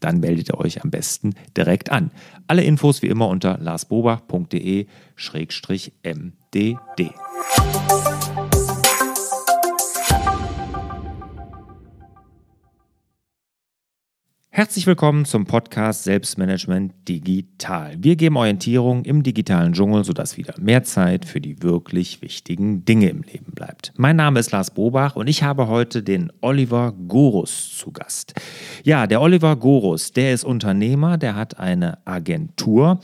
dann meldet ihr euch am besten direkt an. Alle Infos wie immer unter larsbobach.de-mdd. Herzlich willkommen zum Podcast Selbstmanagement Digital. Wir geben Orientierung im digitalen Dschungel, sodass wieder mehr Zeit für die wirklich wichtigen Dinge im Leben bleibt. Mein Name ist Lars Bobach und ich habe heute den Oliver Gorus zu Gast. Ja, der Oliver Gorus, der ist Unternehmer, der hat eine Agentur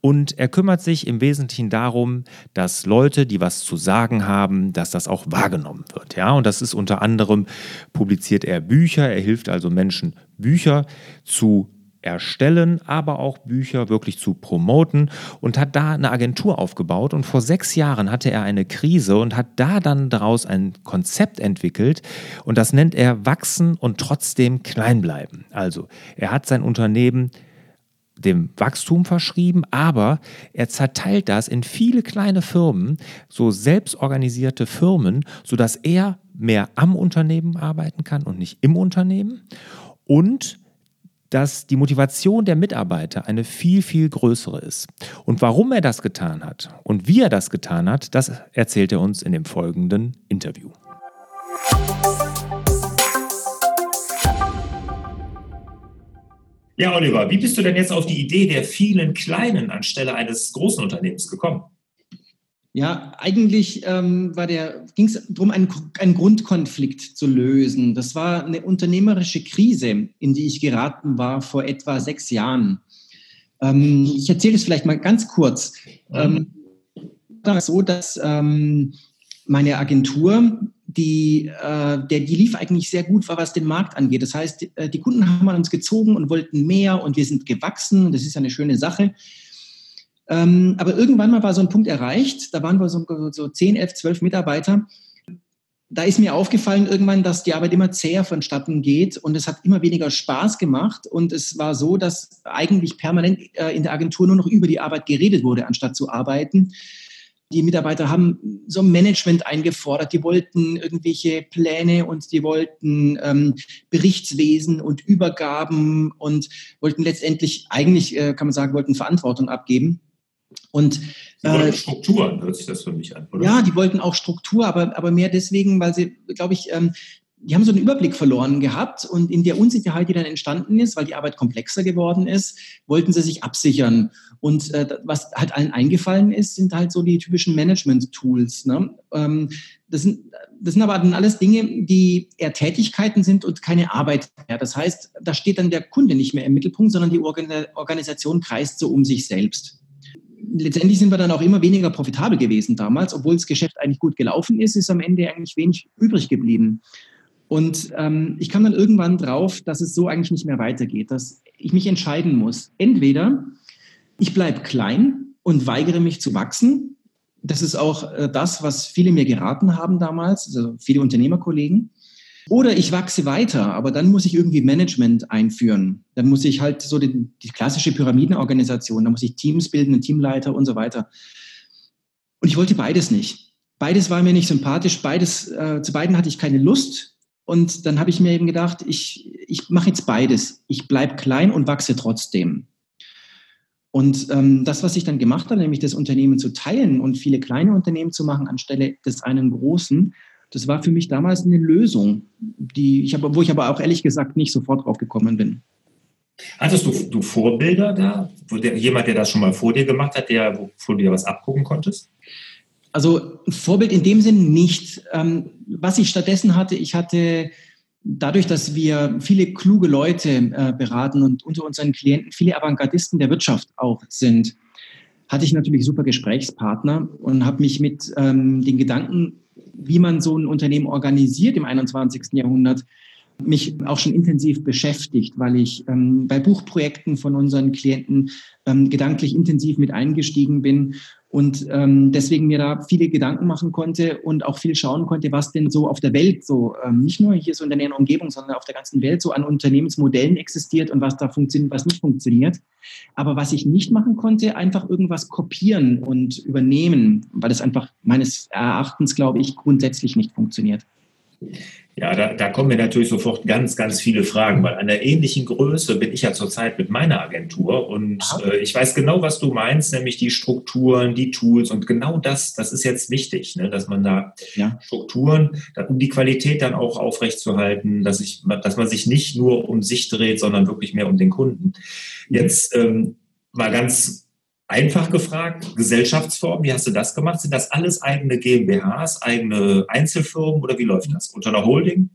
und er kümmert sich im Wesentlichen darum, dass Leute, die was zu sagen haben, dass das auch wahrgenommen wird. Ja, und das ist unter anderem publiziert er Bücher, er hilft also Menschen, Bücher zu erstellen, aber auch Bücher wirklich zu promoten und hat da eine Agentur aufgebaut. Und vor sechs Jahren hatte er eine Krise und hat da dann daraus ein Konzept entwickelt und das nennt er Wachsen und trotzdem klein bleiben. Also er hat sein Unternehmen dem Wachstum verschrieben, aber er zerteilt das in viele kleine Firmen, so selbstorganisierte Firmen, sodass er mehr am Unternehmen arbeiten kann und nicht im Unternehmen und dass die Motivation der Mitarbeiter eine viel, viel größere ist. Und warum er das getan hat und wie er das getan hat, das erzählt er uns in dem folgenden Interview. Ja, Oliver, wie bist du denn jetzt auf die Idee der vielen kleinen anstelle eines großen Unternehmens gekommen? Ja, eigentlich ähm, ging es darum, einen, einen Grundkonflikt zu lösen. Das war eine unternehmerische Krise, in die ich geraten war vor etwa sechs Jahren. Ähm, ich erzähle es vielleicht mal ganz kurz. Ähm, war so, dass ähm, meine Agentur die, äh, der, die lief eigentlich sehr gut, was den Markt angeht. Das heißt, die, äh, die Kunden haben uns gezogen und wollten mehr und wir sind gewachsen. Das ist eine schöne Sache. Ähm, aber irgendwann mal war so ein Punkt erreicht, da waren wir so, so 10, 11, 12 Mitarbeiter. Da ist mir aufgefallen irgendwann, dass die Arbeit immer zäher vonstatten geht und es hat immer weniger Spaß gemacht. Und es war so, dass eigentlich permanent äh, in der Agentur nur noch über die Arbeit geredet wurde, anstatt zu arbeiten. Die Mitarbeiter haben so Management eingefordert, die wollten irgendwelche Pläne und die wollten ähm, Berichtswesen und Übergaben und wollten letztendlich, eigentlich äh, kann man sagen, wollten Verantwortung abgeben. Und äh, Strukturen, hört sich das für mich an, oder? Ja, die wollten auch Struktur, aber, aber mehr deswegen, weil sie, glaube ich, ähm, die haben so einen Überblick verloren gehabt und in der Unsicherheit, die dann entstanden ist, weil die Arbeit komplexer geworden ist, wollten sie sich absichern. Und äh, was halt allen eingefallen ist, sind halt so die typischen Management-Tools. Ne? Ähm, das, sind, das sind aber dann alles Dinge, die eher Tätigkeiten sind und keine Arbeit mehr. Das heißt, da steht dann der Kunde nicht mehr im Mittelpunkt, sondern die Organisation kreist so um sich selbst letztendlich sind wir dann auch immer weniger profitabel gewesen damals, obwohl das Geschäft eigentlich gut gelaufen ist, ist am Ende eigentlich wenig übrig geblieben. Und ähm, ich kam dann irgendwann drauf, dass es so eigentlich nicht mehr weitergeht, dass ich mich entscheiden muss. Entweder ich bleibe klein und weigere mich zu wachsen. Das ist auch äh, das, was viele mir geraten haben damals, also viele Unternehmerkollegen. Oder ich wachse weiter, aber dann muss ich irgendwie Management einführen. Dann muss ich halt so die, die klassische Pyramidenorganisation, da muss ich Teams bilden, einen Teamleiter und so weiter. Und ich wollte beides nicht. Beides war mir nicht sympathisch, beides, äh, zu beiden hatte ich keine Lust. Und dann habe ich mir eben gedacht, ich, ich mache jetzt beides. Ich bleibe klein und wachse trotzdem. Und ähm, das, was ich dann gemacht habe, nämlich das Unternehmen zu teilen und viele kleine Unternehmen zu machen anstelle des einen großen, das war für mich damals eine Lösung, die ich aber, wo ich aber auch ehrlich gesagt nicht sofort drauf gekommen bin. Hattest du, du Vorbilder da? Jemand, der das schon mal vor dir gemacht hat, der, wo, du dir was abgucken konntest? Also Vorbild in dem Sinn nicht. Ähm, was ich stattdessen hatte, ich hatte dadurch, dass wir viele kluge Leute äh, beraten und unter unseren Klienten viele Avantgardisten der Wirtschaft auch sind, hatte ich natürlich super Gesprächspartner und habe mich mit ähm, den Gedanken, wie man so ein Unternehmen organisiert im 21. Jahrhundert, mich auch schon intensiv beschäftigt, weil ich ähm, bei Buchprojekten von unseren Klienten ähm, gedanklich intensiv mit eingestiegen bin und ähm, deswegen mir da viele Gedanken machen konnte und auch viel schauen konnte, was denn so auf der Welt so, ähm, nicht nur hier so in der näheren Umgebung, sondern auf der ganzen Welt so an Unternehmensmodellen existiert und was da funktioniert, was nicht funktioniert. Aber was ich nicht machen konnte, einfach irgendwas kopieren und übernehmen, weil das einfach meines Erachtens, glaube ich, grundsätzlich nicht funktioniert. Ja, da, da kommen mir natürlich sofort ganz, ganz viele Fragen, weil an der ähnlichen Größe bin ich ja zurzeit mit meiner Agentur und äh, ich weiß genau, was du meinst, nämlich die Strukturen, die Tools und genau das, das ist jetzt wichtig, ne, dass man da ja. Strukturen, um die Qualität dann auch aufrechtzuerhalten, dass, ich, dass man sich nicht nur um sich dreht, sondern wirklich mehr um den Kunden. Jetzt ähm, mal ganz Einfach gefragt, Gesellschaftsform, wie hast du das gemacht? Sind das alles eigene GmbHs, eigene Einzelfirmen oder wie läuft das? Unter einer Holding?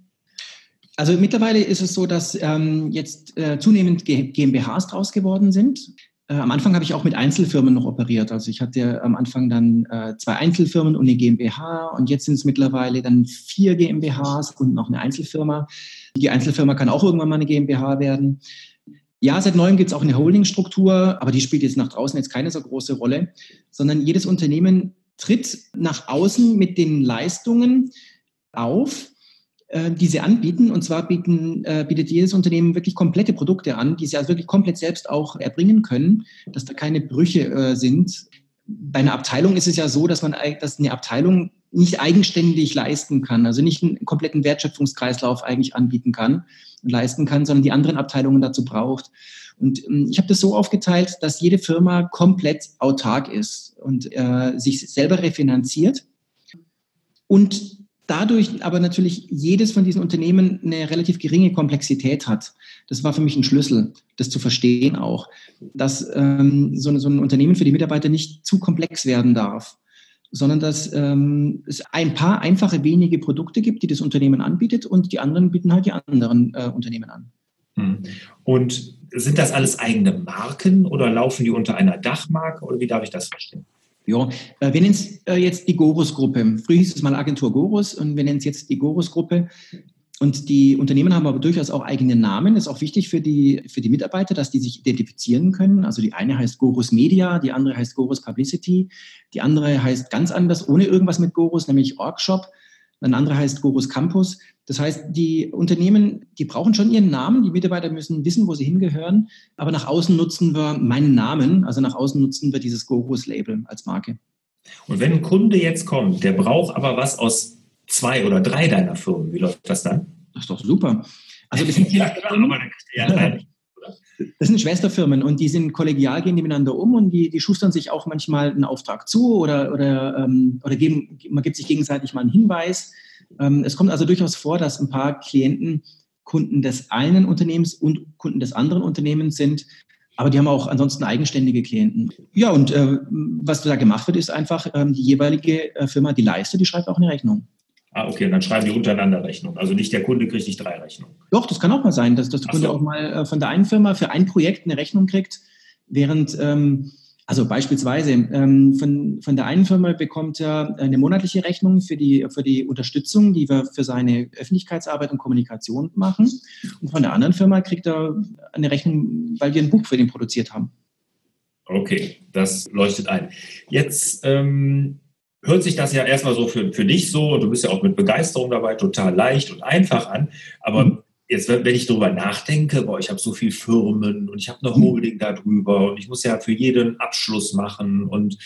Also mittlerweile ist es so, dass ähm, jetzt äh, zunehmend GmbHs draus geworden sind. Äh, am Anfang habe ich auch mit Einzelfirmen noch operiert. Also ich hatte am Anfang dann äh, zwei Einzelfirmen und eine GmbH und jetzt sind es mittlerweile dann vier GmbHs und noch eine Einzelfirma. Die Einzelfirma kann auch irgendwann mal eine GmbH werden. Ja, seit neuem gibt es auch eine Holdingstruktur, aber die spielt jetzt nach draußen jetzt keine so große Rolle, sondern jedes Unternehmen tritt nach außen mit den Leistungen auf, äh, die sie anbieten. Und zwar bieten, äh, bietet jedes Unternehmen wirklich komplette Produkte an, die sie also wirklich komplett selbst auch erbringen können, dass da keine Brüche äh, sind. Bei einer Abteilung ist es ja so, dass man dass eine Abteilung nicht eigenständig leisten kann, also nicht einen kompletten Wertschöpfungskreislauf eigentlich anbieten kann und leisten kann, sondern die anderen Abteilungen dazu braucht. Und ähm, ich habe das so aufgeteilt, dass jede Firma komplett autark ist und äh, sich selber refinanziert und dadurch aber natürlich jedes von diesen Unternehmen eine relativ geringe Komplexität hat. Das war für mich ein Schlüssel, das zu verstehen auch, dass ähm, so, so ein Unternehmen für die Mitarbeiter nicht zu komplex werden darf sondern dass ähm, es ein paar einfache wenige Produkte gibt, die das Unternehmen anbietet und die anderen bieten halt die anderen äh, Unternehmen an. Hm. Und sind das alles eigene Marken oder laufen die unter einer Dachmarke oder wie darf ich das verstehen? Ja, äh, wir nennen es äh, jetzt die Gorus-Gruppe. Früher hieß es mal Agentur Gorus und wir nennen es jetzt die Gorus-Gruppe. Und die Unternehmen haben aber durchaus auch eigene Namen. Ist auch wichtig für die, für die Mitarbeiter, dass die sich identifizieren können. Also die eine heißt Gorus Media, die andere heißt Gorus Publicity, die andere heißt ganz anders, ohne irgendwas mit Gorus, nämlich Orgshop. Ein anderer heißt Gorus Campus. Das heißt, die Unternehmen, die brauchen schon ihren Namen. Die Mitarbeiter müssen wissen, wo sie hingehören. Aber nach außen nutzen wir meinen Namen. Also nach außen nutzen wir dieses Gorus-Label als Marke. Und wenn ein Kunde jetzt kommt, der braucht aber was aus zwei oder drei deiner Firmen. Wie läuft das dann? Das ist doch super. Also das sind, ja, klar, das sind Schwesterfirmen und die sind kollegial, gehen die miteinander um und die, die schustern sich auch manchmal einen Auftrag zu oder, oder, ähm, oder geben, man gibt sich gegenseitig mal einen Hinweis. Ähm, es kommt also durchaus vor, dass ein paar Klienten Kunden des einen Unternehmens und Kunden des anderen Unternehmens sind. Aber die haben auch ansonsten eigenständige Klienten. Ja, und äh, was da gemacht wird, ist einfach, ähm, die jeweilige äh, Firma, die leistet, die schreibt auch eine Rechnung. Ah, okay, und dann schreiben die untereinander Rechnung. Also nicht der Kunde kriegt nicht drei Rechnungen. Doch, das kann auch mal sein, dass, dass der Kunde so. auch mal äh, von der einen Firma für ein Projekt eine Rechnung kriegt, während, ähm, also beispielsweise ähm, von, von der einen Firma bekommt er eine monatliche Rechnung für die, für die Unterstützung, die wir für seine Öffentlichkeitsarbeit und Kommunikation machen. Und von der anderen Firma kriegt er eine Rechnung, weil wir ein Buch für den produziert haben. Okay, das leuchtet ein. Jetzt ähm, hört sich das ja erstmal so für, für dich so, und du bist ja auch mit Begeisterung dabei, total leicht und einfach an. Aber mhm. jetzt, wenn ich darüber nachdenke, boah, ich habe so viele Firmen und ich habe eine mhm. Holding darüber und ich muss ja für jeden Abschluss machen und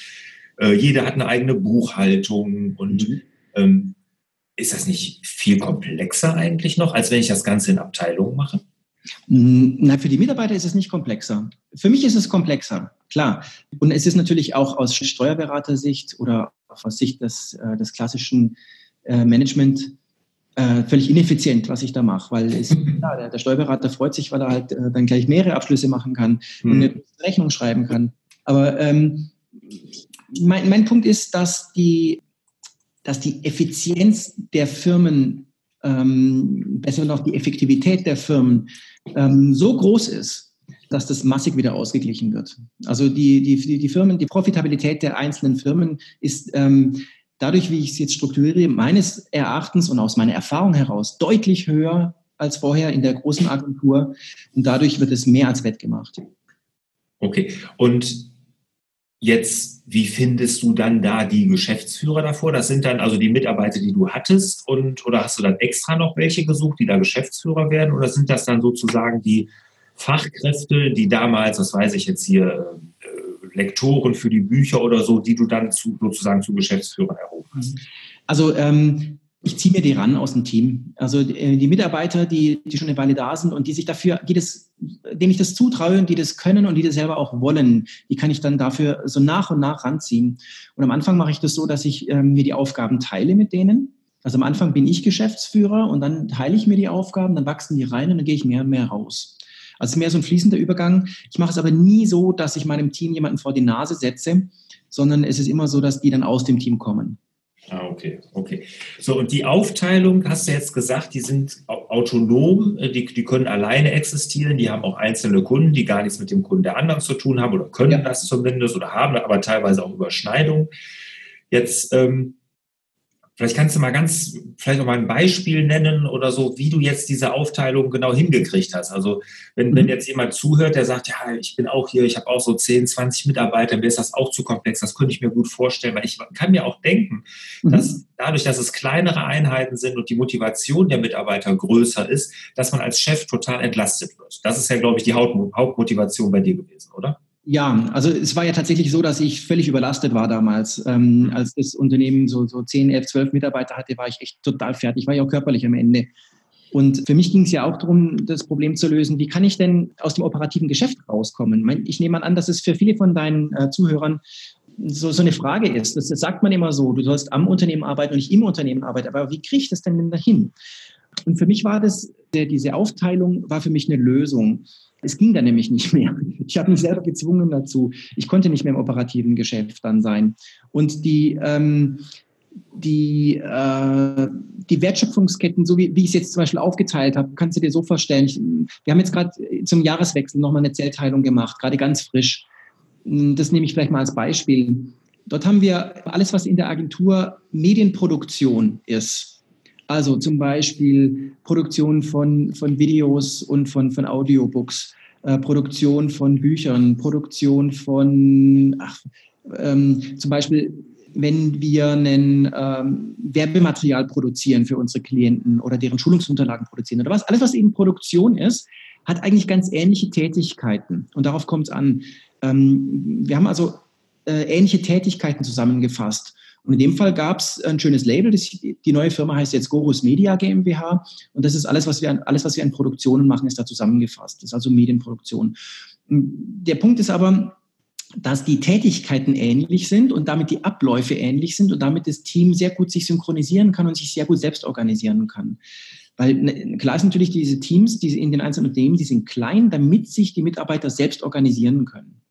äh, jeder hat eine eigene Buchhaltung und mhm. ähm, ist das nicht viel komplexer eigentlich noch, als wenn ich das Ganze in Abteilungen mache? Mm, na, für die Mitarbeiter ist es nicht komplexer. Für mich ist es komplexer, klar. Und es ist natürlich auch aus Steuerberatersicht oder aus Sicht des, äh, des klassischen äh, Management äh, völlig ineffizient, was ich da mache, weil es, ja, der, der, Steuerberater freut sich, weil er halt dann gleich mehrere Abschlüsse machen kann mhm. und eine Rechnung schreiben kann. Aber ähm, mein, mein Punkt ist, dass die, dass die Effizienz der Firmen, ähm, besser noch die Effektivität der Firmen ähm, so groß ist, dass das massig wieder ausgeglichen wird. Also die, die, die Firmen, die Profitabilität der einzelnen Firmen ist ähm, dadurch, wie ich es jetzt strukturiere, meines Erachtens und aus meiner Erfahrung heraus deutlich höher als vorher in der großen Agentur. Und dadurch wird es mehr als wettgemacht. Okay. Und jetzt, wie findest du dann da die Geschäftsführer davor? Das sind dann also die Mitarbeiter, die du hattest und oder hast du dann extra noch welche gesucht, die da Geschäftsführer werden? Oder sind das dann sozusagen die Fachkräfte, die damals, was weiß ich jetzt hier, äh, Lektoren für die Bücher oder so, die du dann zu, sozusagen zu Geschäftsführern erhoben hast? Also ähm, ich ziehe mir die ran aus dem Team. Also äh, die Mitarbeiter, die, die schon eine Weile da sind und die sich dafür, die das, denen ich das zutraue und die das können und die das selber auch wollen, die kann ich dann dafür so nach und nach ranziehen. Und am Anfang mache ich das so, dass ich ähm, mir die Aufgaben teile mit denen. Also am Anfang bin ich Geschäftsführer und dann teile ich mir die Aufgaben, dann wachsen die rein und dann gehe ich mehr und mehr raus. Also mehr so ein fließender Übergang. Ich mache es aber nie so, dass ich meinem Team jemanden vor die Nase setze, sondern es ist immer so, dass die dann aus dem Team kommen. Ah, okay, okay. So, und die Aufteilung, hast du jetzt gesagt, die sind autonom, äh, die, die können alleine existieren, die haben auch einzelne Kunden, die gar nichts mit dem Kunden der anderen zu tun haben oder können ja. das zumindest oder haben aber teilweise auch Überschneidungen. Jetzt ähm, Vielleicht kannst du mal ganz, vielleicht noch mal ein Beispiel nennen oder so, wie du jetzt diese Aufteilung genau hingekriegt hast. Also wenn, wenn mhm. jetzt jemand zuhört, der sagt, ja, ich bin auch hier, ich habe auch so 10, 20 Mitarbeiter, mir ist das auch zu komplex, das könnte ich mir gut vorstellen, weil ich kann mir auch denken, mhm. dass dadurch, dass es kleinere Einheiten sind und die Motivation der Mitarbeiter größer ist, dass man als Chef total entlastet wird. Das ist ja, glaube ich, die Hauptmotivation bei dir gewesen, oder? Ja, also es war ja tatsächlich so, dass ich völlig überlastet war damals. Ähm, mhm. als das Unternehmen so, so 10, 11, 12 Mitarbeiter hatte, war ich echt total fertig. War ja auch körperlich am Ende. Und für mich ging es ja auch darum, das Problem zu lösen, wie kann ich denn aus dem operativen Geschäft rauskommen? Ich nehme an, dass es für viele von deinen äh, Zuhörern so, so eine Frage ist. Das, das sagt man immer so, du sollst am Unternehmen arbeiten und nicht im Unternehmen arbeiten. Aber wie kriege ich das denn denn dahin? Und für mich war das, diese Aufteilung war für mich eine Lösung. Es ging dann nämlich nicht mehr. Ich habe mich selber gezwungen dazu. Ich konnte nicht mehr im operativen Geschäft dann sein. Und die, ähm, die, äh, die Wertschöpfungsketten, so wie, wie ich es jetzt zum Beispiel aufgeteilt habe, kannst du dir so vorstellen. Ich, wir haben jetzt gerade zum Jahreswechsel nochmal eine Zellteilung gemacht, gerade ganz frisch. Das nehme ich vielleicht mal als Beispiel. Dort haben wir alles, was in der Agentur Medienproduktion ist, also zum Beispiel Produktion von, von Videos und von, von Audiobooks, äh, Produktion von Büchern, Produktion von, ach, ähm, zum Beispiel, wenn wir ein ähm, Werbematerial produzieren für unsere Klienten oder deren Schulungsunterlagen produzieren oder was, alles, was eben Produktion ist, hat eigentlich ganz ähnliche Tätigkeiten. Und darauf kommt es an. Ähm, wir haben also äh, ähnliche Tätigkeiten zusammengefasst. Und in dem Fall gab es ein schönes Label. Das, die neue Firma heißt jetzt Gorus Media GmbH. Und das ist alles, was wir, alles, was wir an Produktionen machen, ist da zusammengefasst. Das ist also Medienproduktion. Der Punkt ist aber, dass die Tätigkeiten ähnlich sind und damit die Abläufe ähnlich sind und damit das Team sehr gut sich synchronisieren kann und sich sehr gut selbst organisieren kann. Weil ne, klar ist natürlich, diese Teams die in den einzelnen Unternehmen, die sind klein, damit sich die Mitarbeiter selbst organisieren können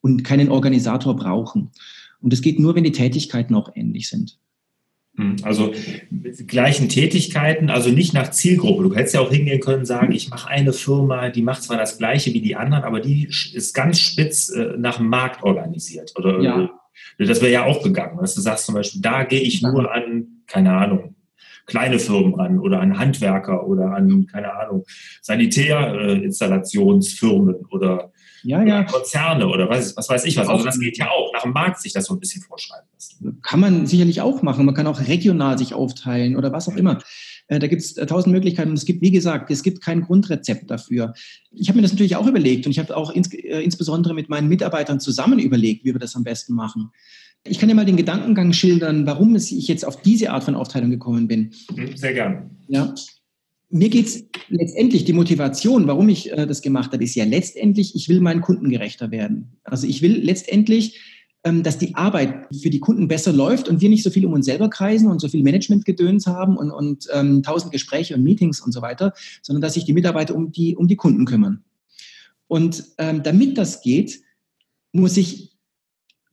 und keinen Organisator brauchen. Und es geht nur, wenn die Tätigkeiten auch ähnlich sind. Hm, also gleichen Tätigkeiten, also nicht nach Zielgruppe. Du hättest ja auch hingehen können, sagen, ich mache eine Firma, die macht zwar das gleiche wie die anderen, aber die ist ganz spitz äh, nach dem Markt organisiert. Oder ja. das wäre ja auch gegangen. Dass du sagst zum Beispiel, da gehe ich nur an, keine Ahnung, kleine Firmen ran oder an Handwerker oder an, keine Ahnung, Sanitärinstallationsfirmen oder ja, ja. Konzerne oder was, was weiß ich was. Also das geht ja auch. Nach dem Markt sich das so ein bisschen vorschreiben lassen. Kann man sicherlich auch machen. Man kann auch regional sich aufteilen oder was auch immer. Äh, da gibt es äh, tausend Möglichkeiten und es gibt, wie gesagt, es gibt kein Grundrezept dafür. Ich habe mir das natürlich auch überlegt und ich habe auch ins, äh, insbesondere mit meinen Mitarbeitern zusammen überlegt, wie wir das am besten machen. Ich kann dir mal den Gedankengang schildern, warum ich jetzt auf diese Art von Aufteilung gekommen bin. Mhm, sehr gern. Ja mir geht es letztendlich, die Motivation, warum ich äh, das gemacht habe, ist ja letztendlich, ich will meinen Kunden gerechter werden. Also ich will letztendlich, ähm, dass die Arbeit für die Kunden besser läuft und wir nicht so viel um uns selber kreisen und so viel Managementgedöns haben und, und ähm, tausend Gespräche und Meetings und so weiter, sondern dass sich die Mitarbeiter um die, um die Kunden kümmern. Und ähm, damit das geht, muss ich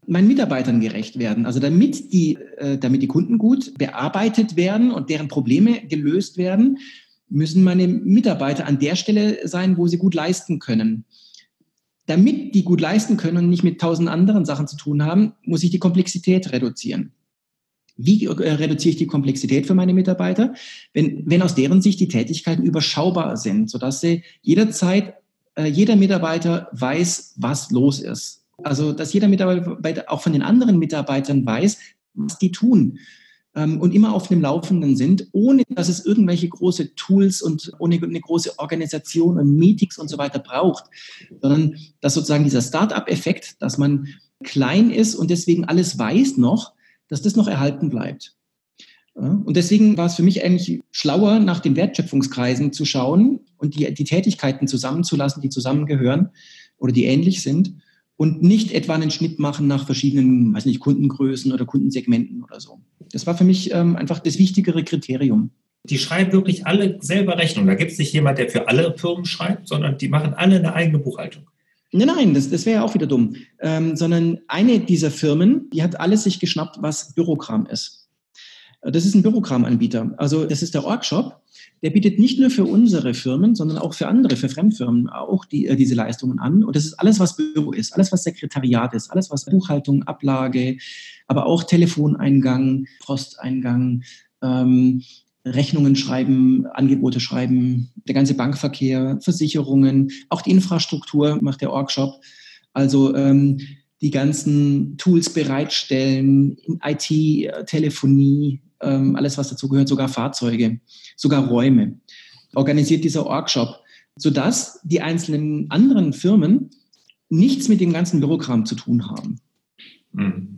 meinen Mitarbeitern gerecht werden. Also damit die, äh, damit die Kunden gut bearbeitet werden und deren Probleme gelöst werden, müssen meine Mitarbeiter an der Stelle sein, wo sie gut leisten können. Damit die gut leisten können und nicht mit tausend anderen Sachen zu tun haben, muss ich die Komplexität reduzieren. Wie äh, reduziere ich die Komplexität für meine Mitarbeiter? Wenn, wenn aus deren Sicht die Tätigkeiten überschaubar sind, sodass sie jederzeit, äh, jeder Mitarbeiter weiß, was los ist. Also, dass jeder Mitarbeiter auch von den anderen Mitarbeitern weiß, was die tun ähm, und immer auf dem Laufenden sind, ohne dass es irgendwelche große Tools und ohne eine große Organisation und Meetings und so weiter braucht, sondern dass sozusagen dieser Start-up-Effekt, dass man klein ist und deswegen alles weiß noch, dass das noch erhalten bleibt. Und deswegen war es für mich eigentlich schlauer, nach den Wertschöpfungskreisen zu schauen und die, die Tätigkeiten zusammenzulassen, die zusammengehören oder die ähnlich sind und nicht etwa einen Schnitt machen nach verschiedenen, weiß nicht, Kundengrößen oder Kundensegmenten oder so. Das war für mich ähm, einfach das wichtigere Kriterium. Die schreiben wirklich alle selber Rechnung. Da gibt es nicht jemand, der für alle Firmen schreibt, sondern die machen alle eine eigene Buchhaltung. Nein, nein, das, das wäre ja auch wieder dumm. Ähm, sondern eine dieser Firmen, die hat alles sich geschnappt, was Bürokram ist. Das ist ein Bürokram-Anbieter. Also das ist der Orgshop der bietet nicht nur für unsere Firmen, sondern auch für andere, für Fremdfirmen auch die, äh, diese Leistungen an. Und das ist alles, was Büro ist, alles, was Sekretariat ist, alles, was Buchhaltung, Ablage, aber auch Telefoneingang, Posteingang, ähm, Rechnungen schreiben, Angebote schreiben, der ganze Bankverkehr, Versicherungen, auch die Infrastruktur macht der Orgshop. Also ähm, die ganzen Tools bereitstellen, IT, äh, Telefonie, ähm, alles, was dazu gehört, sogar Fahrzeuge, sogar Räume. Organisiert dieser Orgshop, sodass die einzelnen anderen Firmen nichts mit dem ganzen Bürokram zu tun haben. Mhm.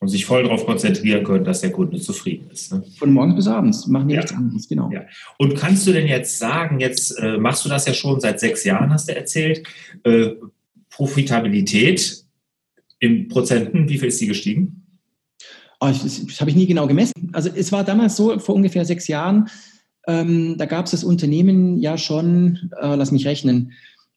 Und sich voll darauf konzentrieren können, dass der Kunde zufrieden ist. Ne? Von morgens bis abends machen die ja. nichts anderes, genau. Ja. Und kannst du denn jetzt sagen, jetzt äh, machst du das ja schon seit sechs Jahren, hast du erzählt, äh, Profitabilität in Prozenten, wie viel ist die gestiegen? Oh, das, das habe ich nie genau gemessen. Also es war damals so, vor ungefähr sechs Jahren, ähm, da gab es das Unternehmen ja schon, äh, lass mich rechnen,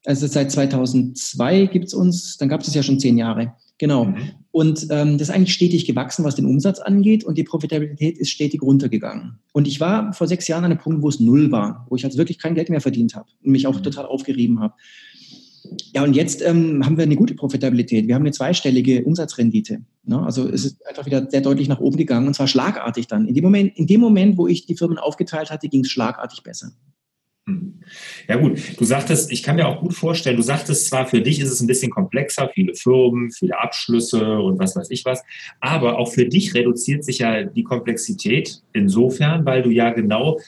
also seit 2002 gibt es uns, dann gab es es ja schon zehn Jahre. Genau. Mhm. Und ähm, das ist eigentlich stetig gewachsen, was den Umsatz angeht und die Profitabilität ist stetig runtergegangen. Und ich war vor sechs Jahren an einem Punkt, wo es null war, wo ich also wirklich kein Geld mehr verdient habe und mich auch mhm. total aufgerieben habe. Ja, und jetzt ähm, haben wir eine gute Profitabilität. Wir haben eine zweistellige Umsatzrendite. Ne? Also es ist einfach wieder sehr deutlich nach oben gegangen und zwar schlagartig dann. In dem Moment, in dem Moment wo ich die Firmen aufgeteilt hatte, ging es schlagartig besser. Hm. Ja gut, du sagtest, ich kann mir auch gut vorstellen, du sagtest zwar, für dich ist es ein bisschen komplexer, viele Firmen, viele Abschlüsse und was weiß ich was, aber auch für dich reduziert sich ja die Komplexität insofern, weil du ja genau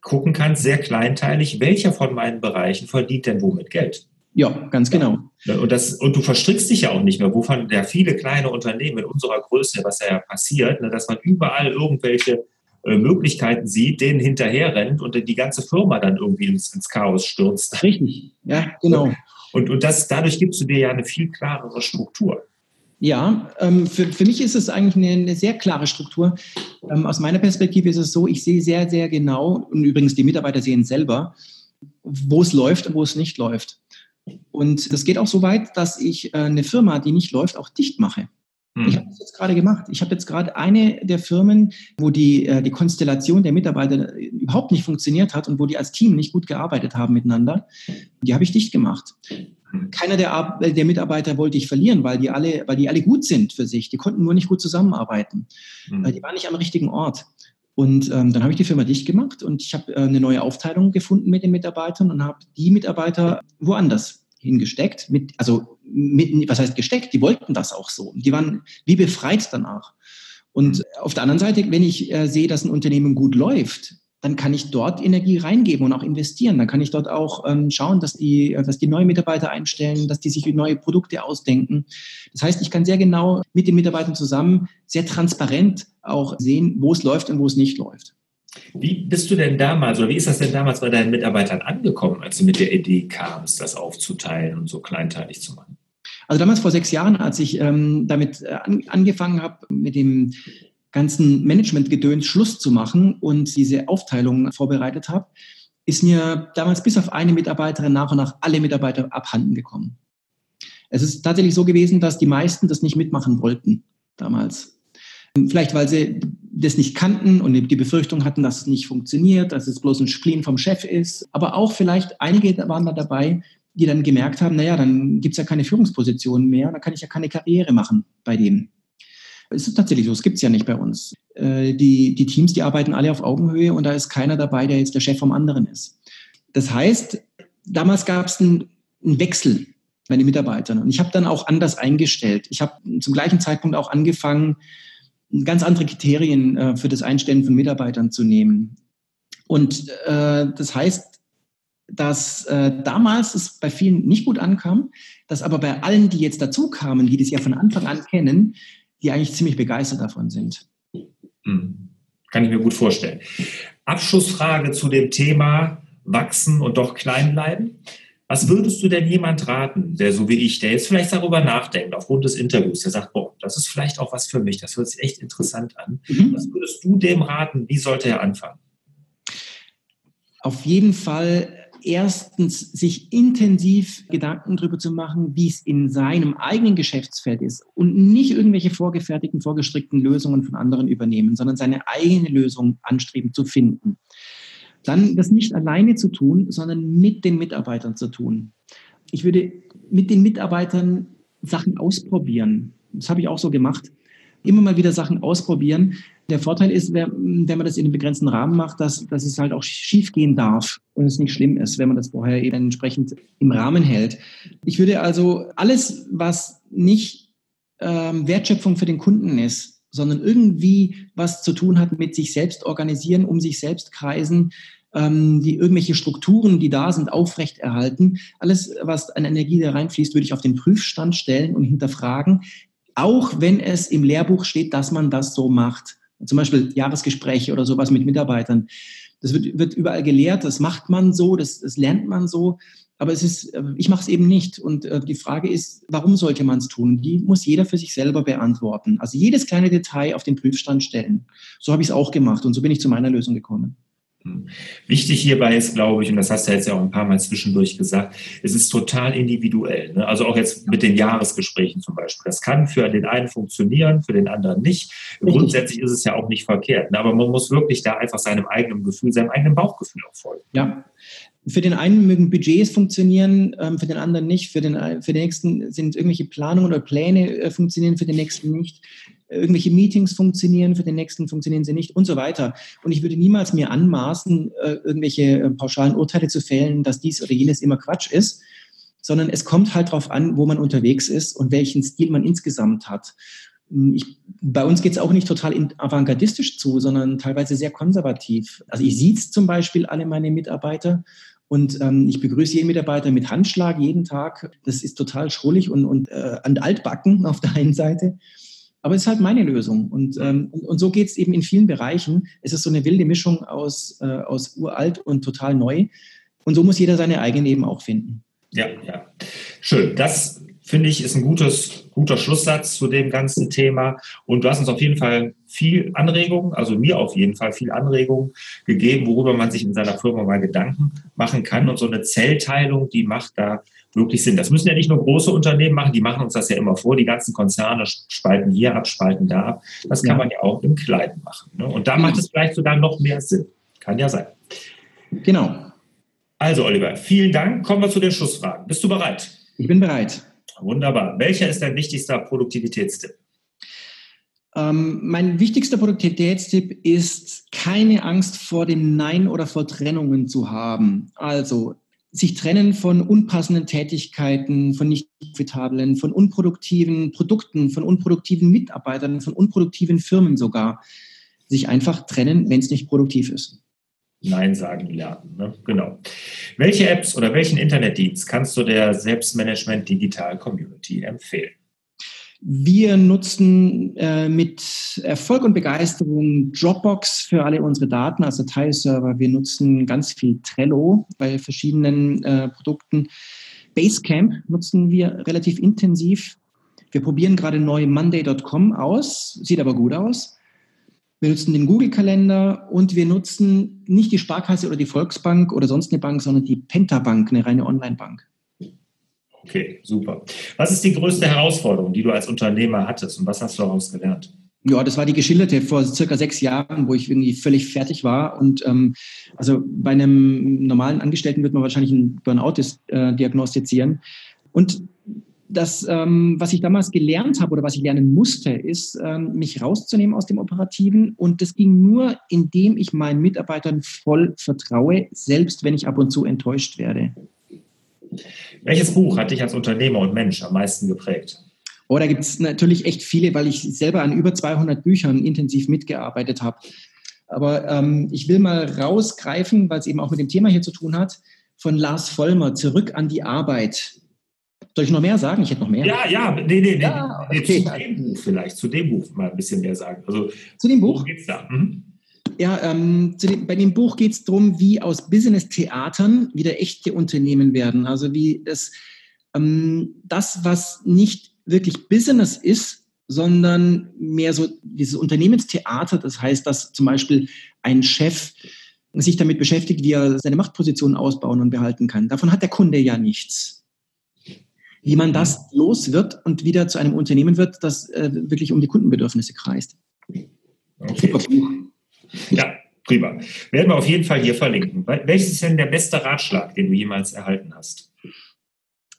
gucken kannst, sehr kleinteilig, welcher von meinen Bereichen verdient denn womit Geld. Ja, ganz genau. Und, das, und du verstrickst dich ja auch nicht mehr, wovon ja viele kleine Unternehmen in unserer Größe, was ja passiert, ne, dass man überall irgendwelche äh, Möglichkeiten sieht, denen hinterher rennt und die ganze Firma dann irgendwie ins, ins Chaos stürzt. Richtig, ja, genau. Und, und das, dadurch gibst du dir ja eine viel klarere Struktur. Ja, ähm, für, für mich ist es eigentlich eine, eine sehr klare Struktur. Ähm, aus meiner Perspektive ist es so, ich sehe sehr, sehr genau, und übrigens die Mitarbeiter sehen selber, wo es läuft und wo es nicht läuft. Und das geht auch so weit, dass ich äh, eine Firma, die nicht läuft, auch dicht mache. Hm. Ich habe das jetzt gerade gemacht. Ich habe jetzt gerade eine der Firmen, wo die, äh, die Konstellation der Mitarbeiter überhaupt nicht funktioniert hat und wo die als Team nicht gut gearbeitet haben miteinander, die habe ich dicht gemacht. Hm. Keiner der, der, Mitarbeiter wollte ich verlieren, weil die alle, weil die alle gut sind für sich. Die konnten nur nicht gut zusammenarbeiten. Mhm. Die waren nicht am richtigen Ort. Und ähm, dann habe ich die Firma dicht gemacht und ich habe äh, eine neue Aufteilung gefunden mit den Mitarbeitern und habe die Mitarbeiter woanders hingesteckt. Mit, also mit, was heißt gesteckt? Die wollten das auch so. Die waren wie befreit danach. Und auf der anderen Seite, wenn ich äh, sehe, dass ein Unternehmen gut läuft, dann kann ich dort Energie reingeben und auch investieren. Dann kann ich dort auch ähm, schauen, dass die, äh, dass die neue Mitarbeiter einstellen, dass die sich neue Produkte ausdenken. Das heißt, ich kann sehr genau mit den Mitarbeitern zusammen sehr transparent auch sehen, wo es läuft und wo es nicht läuft. Wie bist du denn damals oder wie ist das denn damals bei deinen Mitarbeitern angekommen, als du mit der Idee kamst, das aufzuteilen und so kleinteilig zu machen? Also damals vor sechs Jahren, als ich ähm, damit äh, an, angefangen habe, mit dem ganzen Managementgedöns Schluss zu machen und diese Aufteilung vorbereitet habe, ist mir damals bis auf eine Mitarbeiterin nach und nach alle Mitarbeiter abhanden gekommen. Es ist tatsächlich so gewesen, dass die meisten das nicht mitmachen wollten damals. Vielleicht, weil sie das nicht kannten und die Befürchtung hatten, dass es nicht funktioniert, dass es bloß ein Spleen vom Chef ist. Aber auch vielleicht einige waren da dabei, die dann gemerkt haben, naja, dann gibt es ja keine Führungsposition mehr, dann kann ich ja keine Karriere machen bei dem. Es ist tatsächlich so, es gibt es ja nicht bei uns. Äh, die, die Teams, die arbeiten alle auf Augenhöhe und da ist keiner dabei, der jetzt der Chef vom anderen ist. Das heißt, damals gab es einen, einen Wechsel bei den Mitarbeitern und ich habe dann auch anders eingestellt. Ich habe zum gleichen Zeitpunkt auch angefangen, ganz andere Kriterien äh, für das Einstellen von Mitarbeitern zu nehmen. Und äh, das heißt, dass äh, damals es bei vielen nicht gut ankam, dass aber bei allen, die jetzt dazu kamen, die das ja von Anfang an kennen, die eigentlich ziemlich begeistert davon sind. Hm. Kann ich mir gut vorstellen. Abschlussfrage zu dem Thema wachsen und doch klein bleiben. Was würdest du denn jemand raten, der so wie ich, der jetzt vielleicht darüber nachdenkt, aufgrund des Interviews, der sagt, boah, das ist vielleicht auch was für mich, das hört sich echt interessant an. Mhm. Was würdest du dem raten, wie sollte er anfangen? Auf jeden Fall erstens sich intensiv Gedanken darüber zu machen, wie es in seinem eigenen Geschäftsfeld ist und nicht irgendwelche vorgefertigten, vorgestrickten Lösungen von anderen übernehmen, sondern seine eigene Lösung anstreben zu finden. Dann das nicht alleine zu tun, sondern mit den Mitarbeitern zu tun. Ich würde mit den Mitarbeitern Sachen ausprobieren. Das habe ich auch so gemacht. Immer mal wieder Sachen ausprobieren. Der Vorteil ist, wenn man das in einem begrenzten Rahmen macht, dass, dass es halt auch schief gehen darf und es nicht schlimm ist, wenn man das vorher eben entsprechend im Rahmen hält. Ich würde also alles, was nicht ähm, Wertschöpfung für den Kunden ist, sondern irgendwie was zu tun hat mit sich selbst organisieren, um sich selbst kreisen, ähm, die irgendwelche Strukturen, die da sind, aufrechterhalten. Alles, was an Energie da reinfließt, würde ich auf den Prüfstand stellen und hinterfragen, auch wenn es im Lehrbuch steht, dass man das so macht. Zum Beispiel Jahresgespräche oder sowas mit Mitarbeitern. Das wird, wird überall gelehrt, das macht man so, das, das lernt man so. Aber es ist, äh, ich mache es eben nicht. Und äh, die Frage ist, warum sollte man es tun? Die muss jeder für sich selber beantworten. Also jedes kleine Detail auf den Prüfstand stellen. So habe ich es auch gemacht und so bin ich zu meiner Lösung gekommen. Wichtig hierbei ist, glaube ich, und das hast du jetzt ja auch ein paar Mal zwischendurch gesagt, es ist total individuell. Ne? Also auch jetzt mit den Jahresgesprächen zum Beispiel. Das kann für den einen funktionieren, für den anderen nicht. Grundsätzlich ist es ja auch nicht verkehrt. Ne? Aber man muss wirklich da einfach seinem eigenen Gefühl, seinem eigenen Bauchgefühl auch folgen. Ja. Für den einen mögen Budgets funktionieren, ähm, für den anderen nicht. Für den, für den nächsten sind irgendwelche Planungen oder Pläne äh, funktionieren, für den nächsten nicht irgendwelche Meetings funktionieren, für den nächsten funktionieren sie nicht und so weiter. Und ich würde niemals mir anmaßen, äh, irgendwelche äh, pauschalen Urteile zu fällen, dass dies oder jenes immer Quatsch ist, sondern es kommt halt darauf an, wo man unterwegs ist und welchen Stil man insgesamt hat. Hm, ich, bei uns geht es auch nicht total avantgardistisch zu, sondern teilweise sehr konservativ. Also ich sehe zum Beispiel alle meine Mitarbeiter und ähm, ich begrüße jeden Mitarbeiter mit Handschlag jeden Tag. Das ist total schrullig und, und äh, an altbacken auf der einen Seite. Aber es ist halt meine Lösung. Und, ähm, und, und so geht es eben in vielen Bereichen. Es ist so eine wilde Mischung aus, äh, aus uralt und total neu. Und so muss jeder seine eigene eben auch finden. Ja, ja. Schön. Das finde ich ist ein gutes, guter Schlusssatz zu dem ganzen Thema. Und du hast uns auf jeden Fall viel Anregungen, also mir auf jeden Fall viel Anregungen gegeben, worüber man sich in seiner Firma mal Gedanken machen kann. Und so eine Zellteilung, die macht da wirklich Sinn. Das müssen ja nicht nur große Unternehmen machen, die machen uns das ja immer vor. Die ganzen Konzerne spalten hier ab, spalten da ab. Das kann ja. man ja auch im Kleinen machen. Ne? Und da genau. macht es vielleicht sogar noch mehr Sinn. Kann ja sein. Genau. Also, Oliver, vielen Dank. Kommen wir zu den Schlussfragen. Bist du bereit? Ich bin bereit. Wunderbar. Welcher ist dein wichtigster Produktivitätstipp? Ähm, mein wichtigster Produktivitätstipp ist, keine Angst vor dem Nein oder vor Trennungen zu haben. Also sich trennen von unpassenden Tätigkeiten, von nicht profitablen, von unproduktiven Produkten, von unproduktiven Mitarbeitern, von unproduktiven Firmen sogar. Sich einfach trennen, wenn es nicht produktiv ist. Nein sagen lernen. Ne? Genau. Welche Apps oder welchen Internetdienst kannst du der Selbstmanagement Digital Community empfehlen? Wir nutzen äh, mit Erfolg und Begeisterung Dropbox für alle unsere Daten als Dateiserver. Wir nutzen ganz viel Trello bei verschiedenen äh, Produkten. Basecamp nutzen wir relativ intensiv. Wir probieren gerade neu Monday.com aus, sieht aber gut aus. Wir nutzen den Google-Kalender und wir nutzen nicht die Sparkasse oder die Volksbank oder sonst eine Bank, sondern die Pentabank, eine reine Online-Bank. Okay, super. Was ist die größte Herausforderung, die du als Unternehmer hattest und was hast du daraus gelernt? Ja, das war die geschilderte vor circa sechs Jahren, wo ich irgendwie völlig fertig war. Und ähm, also bei einem normalen Angestellten wird man wahrscheinlich einen Burnout äh, diagnostizieren. Und das, ähm, was ich damals gelernt habe oder was ich lernen musste, ist, ähm, mich rauszunehmen aus dem Operativen. Und das ging nur, indem ich meinen Mitarbeitern voll vertraue, selbst wenn ich ab und zu enttäuscht werde. Welches Buch hat dich als Unternehmer und Mensch am meisten geprägt? Oh, da gibt es natürlich echt viele, weil ich selber an über 200 Büchern intensiv mitgearbeitet habe. Aber ähm, ich will mal rausgreifen, weil es eben auch mit dem Thema hier zu tun hat, von Lars Vollmer, Zurück an die Arbeit. Soll ich noch mehr sagen? Ich hätte noch mehr. Ja, ja, nee, nee, ja, nee, okay. zu dem Buch vielleicht, zu dem Buch mal ein bisschen mehr sagen. Also, zu dem Buch? geht's da? Mhm. Ja, ähm, dem, bei dem Buch geht es darum, wie aus Business-Theatern wieder echte Unternehmen werden. Also wie das, ähm, das, was nicht wirklich Business ist, sondern mehr so dieses Unternehmenstheater. Das heißt, dass zum Beispiel ein Chef sich damit beschäftigt, wie er seine Machtposition ausbauen und behalten kann. Davon hat der Kunde ja nichts. Wie man das los wird und wieder zu einem Unternehmen wird, das äh, wirklich um die Kundenbedürfnisse kreist. Okay. Ja, prima. Werden wir auf jeden Fall hier verlinken. Welches ist denn der beste Ratschlag, den du jemals erhalten hast?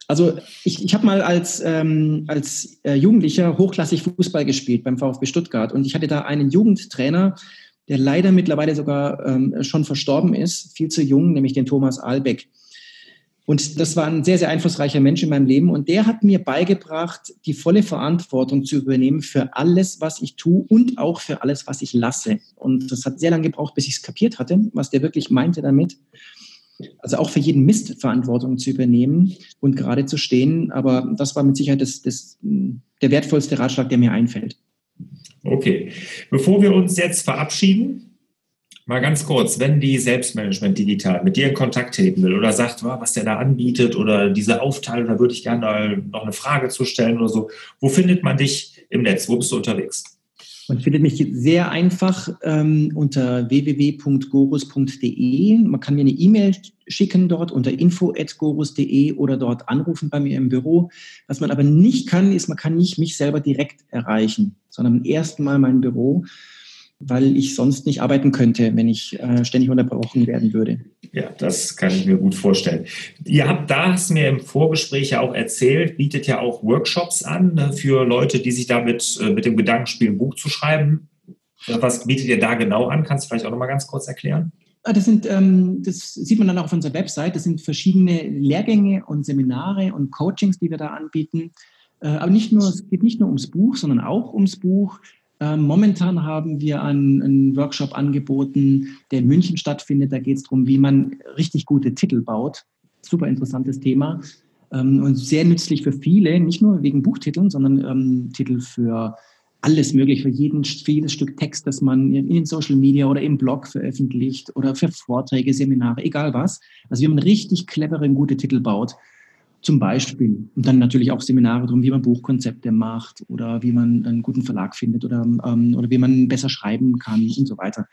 Also ich, ich habe mal als, ähm, als äh, Jugendlicher hochklassig Fußball gespielt beim VfB Stuttgart und ich hatte da einen Jugendtrainer, der leider mittlerweile sogar ähm, schon verstorben ist, viel zu jung, nämlich den Thomas Albeck. Und das war ein sehr, sehr einflussreicher Mensch in meinem Leben. Und der hat mir beigebracht, die volle Verantwortung zu übernehmen für alles, was ich tue und auch für alles, was ich lasse. Und das hat sehr lange gebraucht, bis ich es kapiert hatte, was der wirklich meinte damit. Also auch für jeden Mist Verantwortung zu übernehmen und gerade zu stehen. Aber das war mit Sicherheit das, das, der wertvollste Ratschlag, der mir einfällt. Okay. Bevor wir uns jetzt verabschieden, mal ganz kurz, wenn die Selbstmanagement digital mit dir in Kontakt treten will oder sagt, was der da anbietet oder diese Aufteilung, da würde ich gerne noch eine Frage zu stellen oder so, wo findet man dich im Netz? Wo bist du unterwegs? Man findet mich sehr einfach ähm, unter www.gorus.de. Man kann mir eine E-Mail schicken dort unter info.gorus.de oder dort anrufen bei mir im Büro. Was man aber nicht kann, ist, man kann nicht mich selber direkt erreichen, sondern erst mal mein Büro weil ich sonst nicht arbeiten könnte, wenn ich äh, ständig unterbrochen werden würde. Ja, das kann ich mir gut vorstellen. Ihr habt da, hast mir im Vorgespräch ja auch erzählt, bietet ja auch Workshops an ne, für Leute, die sich damit äh, mit dem Gedanken spielen, ein Buch zu schreiben. Was bietet ihr da genau an? Kannst du vielleicht auch noch mal ganz kurz erklären? Ah, das, sind, ähm, das sieht man dann auch auf unserer Website. Das sind verschiedene Lehrgänge und Seminare und Coachings, die wir da anbieten. Äh, aber nicht nur, es geht nicht nur ums Buch, sondern auch ums Buch. Ähm, momentan haben wir einen, einen, Workshop angeboten, der in München stattfindet. Da geht es darum, wie man richtig gute Titel baut. Super interessantes Thema ähm, und sehr nützlich für viele, nicht nur wegen Buchtiteln, sondern ähm, Titel für alles möglich, für, jeden, für jedes Stück Text, das man in Social Media oder im Blog veröffentlicht oder für Vorträge, Seminare, egal was. Also wie man richtig clevere, gute Titel baut zum Beispiel. Und dann natürlich auch Seminare darum, wie man Buchkonzepte macht oder wie man einen guten Verlag findet oder, ähm, oder wie man besser schreiben kann und so weiter.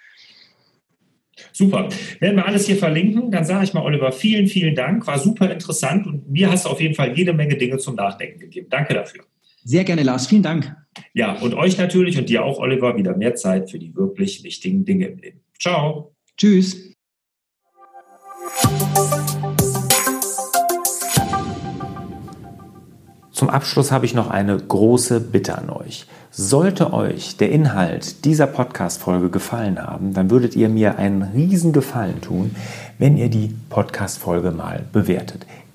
Super. Werden wir alles hier verlinken. Dann sage ich mal, Oliver, vielen, vielen Dank. War super interessant und mir hast du auf jeden Fall jede Menge Dinge zum Nachdenken gegeben. Danke dafür. Sehr gerne, Lars. Vielen Dank. Ja, und euch natürlich und dir auch, Oliver, wieder mehr Zeit für die wirklich wichtigen Dinge im Leben. Ciao. Tschüss. Zum Abschluss habe ich noch eine große Bitte an euch. Sollte euch der Inhalt dieser Podcast-Folge gefallen haben, dann würdet ihr mir einen riesen Gefallen tun, wenn ihr die Podcast-Folge mal bewertet.